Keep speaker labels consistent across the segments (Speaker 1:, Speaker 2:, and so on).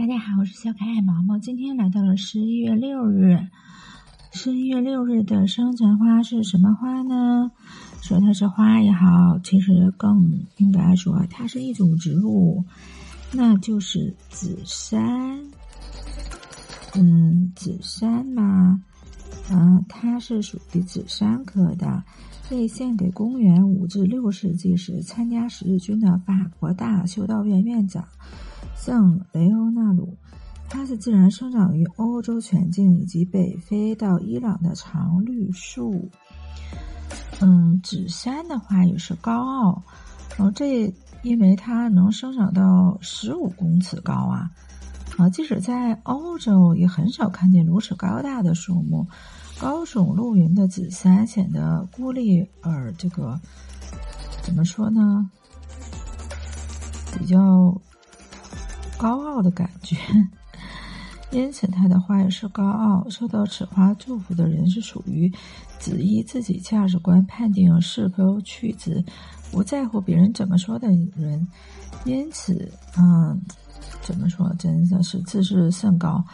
Speaker 1: 大家好，我是小可爱毛毛。今天来到了十一月六日。十一月六日的生辰花是什么花呢？说它是花也好，其实更应该说它是一种植物，那就是紫杉。嗯，紫杉嘛，嗯，它是属于紫杉科的，被献给公元五至六世纪时参加十字军的法国大修道院院长。圣雷欧纳鲁，它是自然生长于欧洲全境以及北非到伊朗的常绿树。嗯，紫杉的话也是高傲，然后这因为它能生长到十五公尺高啊，啊，即使在欧洲也很少看见如此高大的树木。高耸入云的紫杉显得孤立而这个怎么说呢？比较。高傲的感觉，因此他的花也是高傲。受到此花祝福的人是属于只依自己价值观判定是否去子，不在乎别人怎么说的人。因此，嗯，怎么说，真的是自视甚高。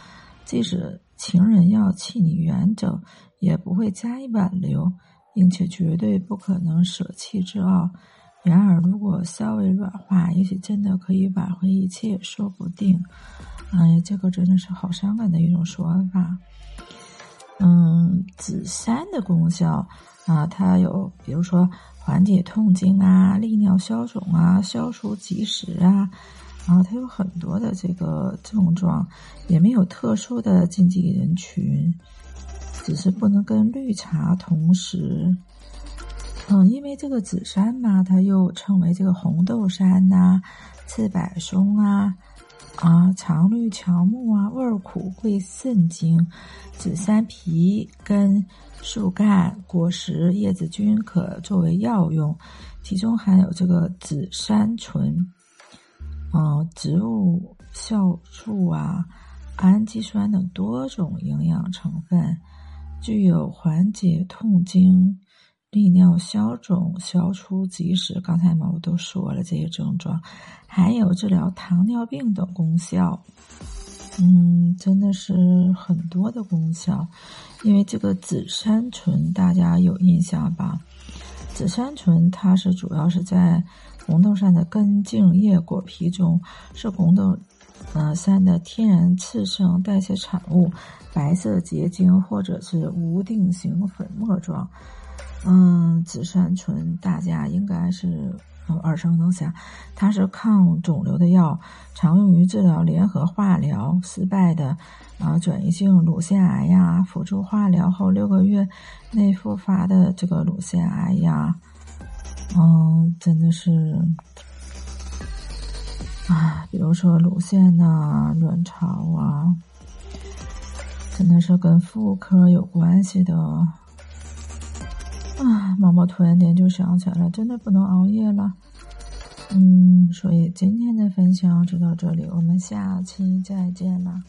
Speaker 1: 即使情人要弃你远走，也不会加以挽留，并且绝对不可能舍弃之傲。然而，如果稍微软化，也许真的可以挽回一切，说不定。哎呀，这个真的是好伤感的一种说法。嗯，紫杉的功效啊，它有比如说缓解痛经啊、利尿消肿啊、消除积食啊，然后它有很多的这个症状，也没有特殊的禁忌人群，只是不能跟绿茶同时。嗯，因为这个紫杉嘛，它又称为这个红豆杉呐、刺柏松啊、啊常绿乔木啊，味苦，贵肾经。紫杉皮、根、树干、果实、叶子均可作为药用，其中含有这个紫杉醇、嗯植物酵素啊、氨基酸等多种营养成分，具有缓解痛经。利尿消肿、消除积食，刚才嘛我都说了这些症状，还有治疗糖尿病等功效。嗯，真的是很多的功效。因为这个紫杉醇，大家有印象吧？紫杉醇它是主要是在红豆杉的根茎叶果皮中，是红豆呃杉的天然次生代谢产物，白色结晶或者是无定型粉末状。嗯，紫杉醇大家应该是耳熟能详，它是抗肿瘤的药，常用于治疗联合化疗失败的啊转移性乳腺癌呀，辅助化疗后六个月内复发的这个乳腺癌呀，嗯，真的是啊，比如说乳腺呐、卵巢啊，真的是跟妇科有关系的。毛毛突然间就想起来了，真的不能熬夜了。嗯，所以今天的分享就到这里，我们下期再见吧。